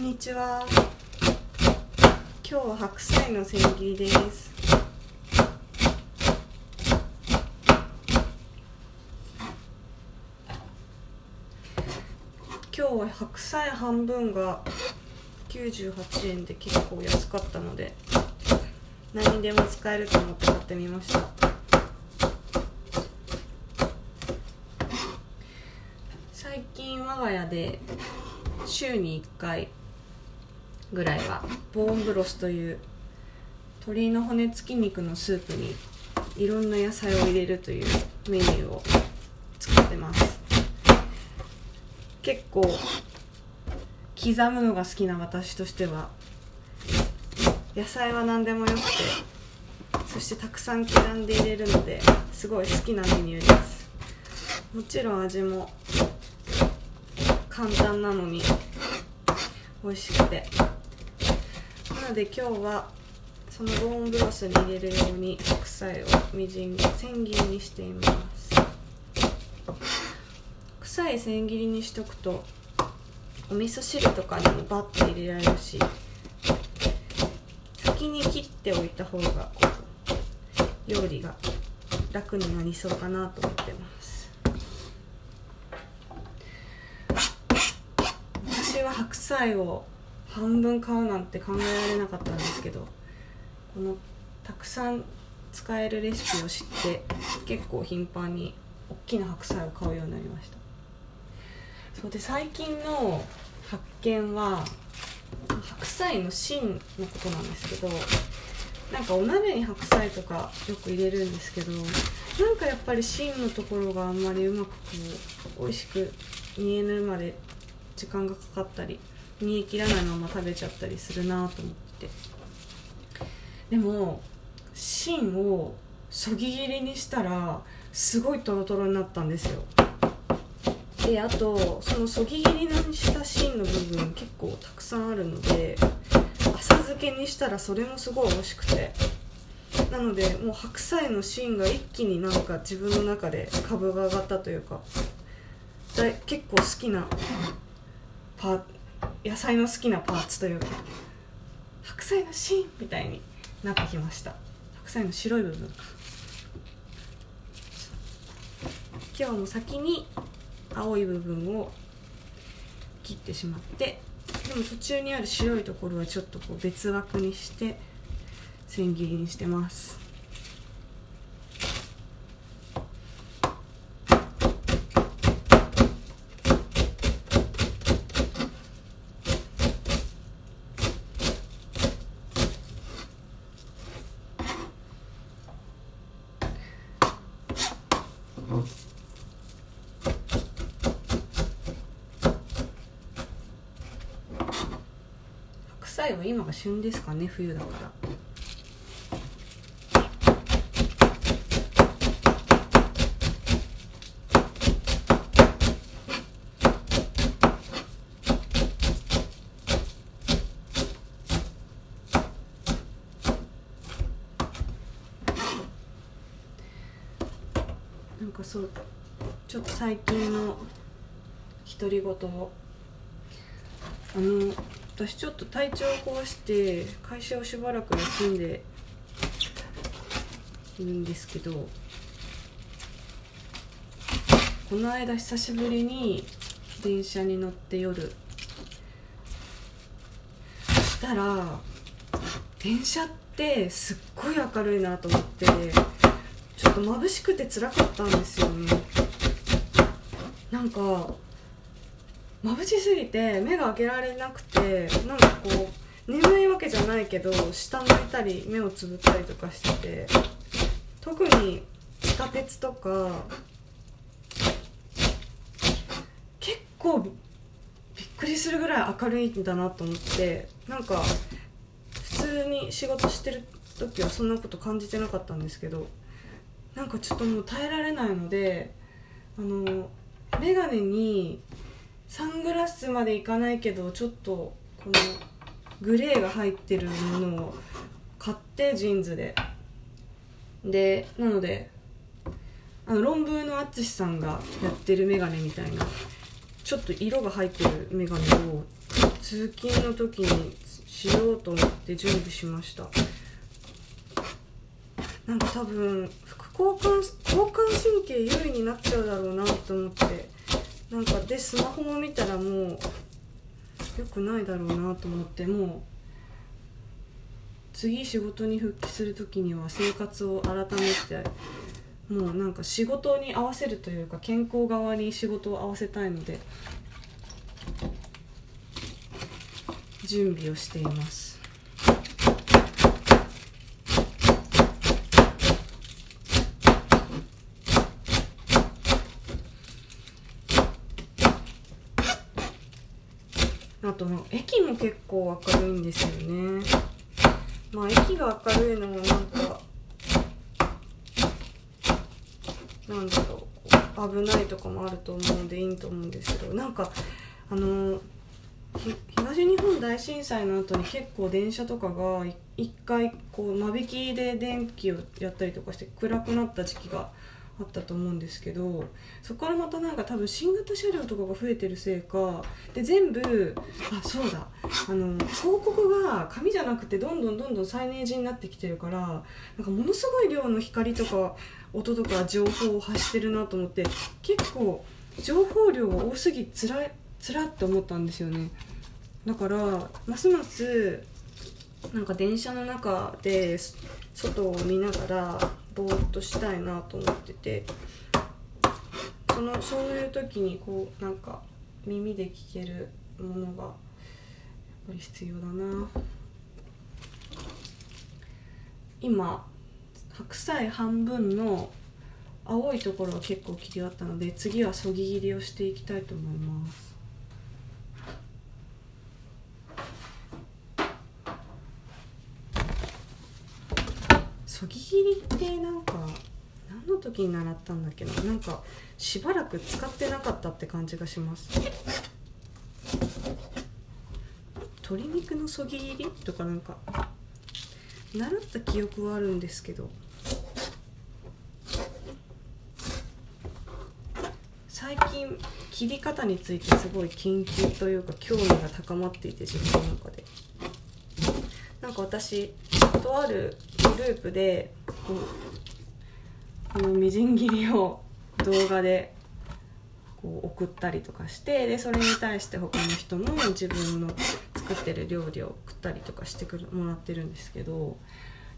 こんにちは。今日は白菜の千切りです。今日は白菜半分が98円で結構安かったので何でも使えると思って買ってみました。最近我が家で週に1回ぐらいは。ボーンブロスという鶏の骨付き肉のスープにいろんな野菜を入れるというメニューを作ってます。結構刻むのが好きな私としては野菜は何でもよくてそしてたくさん刻んで入れるのですごい好きなメニューです。もちろん味も簡単なのに美味しくて。ので今日はそのボーンブロスに入れるように白菜をみじん千切りにしています。臭い千切りにしとくとお味噌汁とかにもバッと入れられるし先に切っておいた方が料理が楽になりそうかなと思ってます。私は白菜を半分買うなんて考えられなかったんですけどこのたくさん使えるレシピを知って結構頻繁に大きな白菜を買うようになりました。そうで最近の発見は白菜の芯のことなんですけどなんかお鍋に白菜とかよく入れるんですけどなんかやっぱり芯のところがあんまりうまくこう美味しく煮えぬまで時間がかかったり煮え切らないまま食べちゃったりするなと思って。でも芯をそぎ切りにしたらすごいトロトロになったんですよ。であとそのそぎ切りにした芯の部分結構たくさんあるので浅漬けにしたらそれもすごい美味しくて。なのでもう白菜の芯が一気になんか自分の中で株が上がったというかだ結構好きなパ野菜の好きなパーツというか白菜の芯みたいになってきました。白菜の白い部分か。今日も先に青い部分を切ってしまってでも途中にある白いところはちょっとこう別枠にして千切りにしてます。白菜は今が旬ですかね冬だから。なんかそうちょっと最近の独り言を。あの私ちょっと体調を壊して会社をしばらく休んでいるんですけどこの間久しぶりに電車に乗って夜したら電車ってすっごい明るいなと思ってちょっと眩しくて辛かったんですよね。なんか眩しすぎて目が開けられなくてなんかこう眠いわけじゃないけど下向いたり目をつぶったりとかしてて特に地下鉄とか結構びっくりするぐらい明るいんだなと思ってなんか普通に仕事してる時はそんなこと感じてなかったんですけどなんかちょっともう耐えられないのであの眼鏡にサングラスまでいかないけどちょっとこのグレーが入ってるものを買ってジーンズで。でなのであの論文の淳さんがやってるメガネみたいなちょっと色が入ってるメガネを通勤の時にしようと思って準備しました。なんか多分副交感交感神経優位になっちゃうだろうなと思って。なんかでスマホも見たらもう良くないだろうなと思ってもう次仕事に復帰する時には生活を改めてもうなんか仕事に合わせるというか健康側に仕事を合わせたいので準備をしていますあと駅も結構明るいんですよね。まあ駅が明るいのもなんかなんだろう危ないとかもあると思うんでいいと思うんですけどなんかあの東日本大震災の後に結構電車とかが一回こう間引きで電気をやったりとかして暗くなった時期があったと思うんですけどそこからまたなんか多分新型車両とかが増えてるせいかで全部あそうだ。あの広告が紙じゃなくてどんどんどんどんサイネージになってきてるからなんかものすごい量の光とか音とか情報を発してるなと思って結構情報量が多すぎつらつらって思ったんですよね。だからますますなんか電車の中で外を見ながらぼーっとしたいなと思っててそのそういう時にこうなんか耳で聞けるものがやっぱり必要だな。今白菜半分の青いところは結構切り終わったので次はそぎ切りをしていきたいと思います。そぎ切りってなんか何の時に習ったんだっけななんかしばらく使ってなかったって感じがします鶏肉のそぎ切りとかなんか習った記憶はあるんですけど最近切り方についてすごい研究というか興味が高まっていて自分の中でなんか私とあるループでこのみじん切りを動画でこう送ったりとかしてでそれに対して他の人も自分の作ってる料理を食ったりとかしてくるもらってるんですけど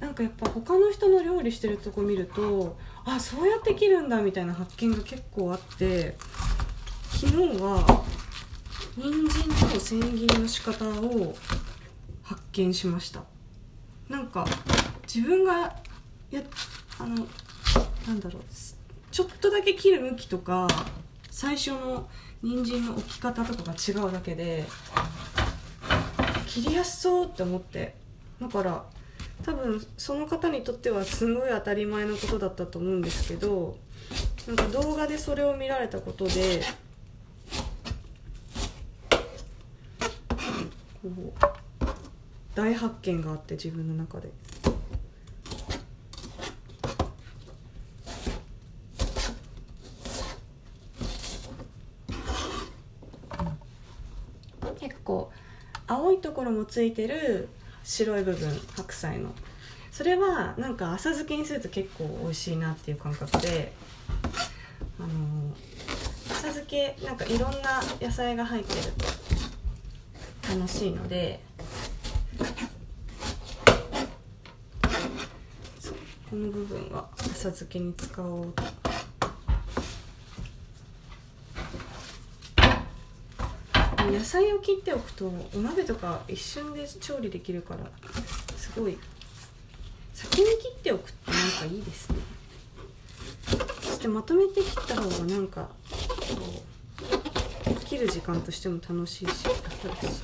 なんかやっぱ他の人の料理してるとこ見るとあそうやって切るんだみたいな発見が結構あって昨日は人参と千切りの仕方を発見しました。なんか自分がやあのなんだろうちょっとだけ切る向きとか最初の人参の置き方とかが違うだけで切りやすそうって思ってだから多分その方にとってはすごい当たり前のことだったと思うんですけどなんか動画でそれを見られたことでこう大発見があって自分の中で。結構青いところもついてる白い部分白菜の。それはなんか浅漬けにすると結構美味しいなっていう感覚であの浅漬けなんかいろんな野菜が入ってると楽しいのでこの部分は浅漬けに使おうと。野菜を切っておくとお鍋とか一瞬で調理できるからすごい。先に切っておくってなんかいいですね。そしてまとめて切った方がなんかこう切る時間としても楽しいし楽だし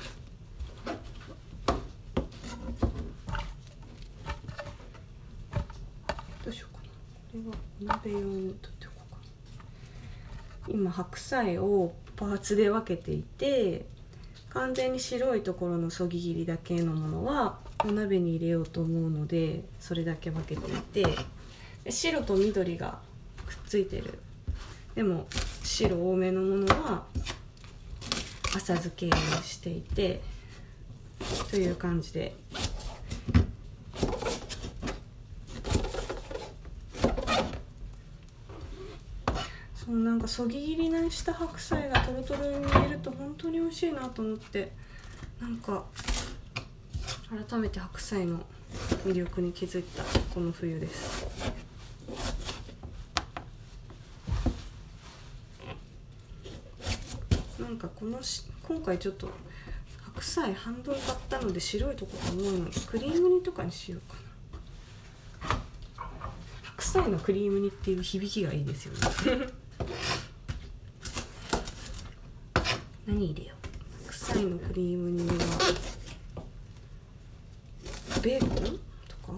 どうしようかな。これはお鍋用に取今白菜をパーツで分けていて完全に白いところのそぎ切りだけのものはお鍋に入れようと思うのでそれだけ分けていて白と緑がくっついてる。でも白多めのものは浅漬けにしていてという感じで。そのなんかそぎ切りにした白菜がとろとろに煮えると本当に美味しいなと思ってなんか改めて白菜の魅力に気づいたこの冬です。なんかこのし今回ちょっと白菜半分買ったので白いとこが多いのでクリーム煮とかにしようかな。白菜のクリーム煮っていう響きがいいですよね。何入れよう？白菜のクリーム煮はベーコンとか？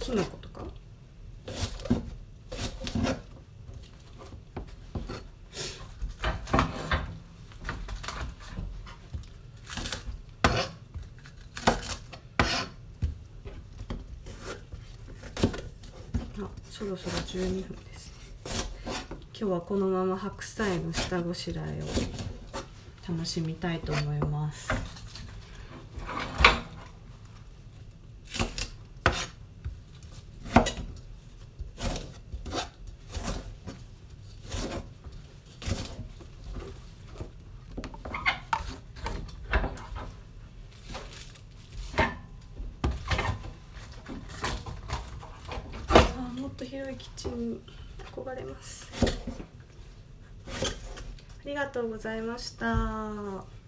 きのことか？あそろそろ12分です。今日はこのまま白菜の下ごしらえを楽しみたいと思います。あもっと広いキッチン。に憧れますありがとうございました。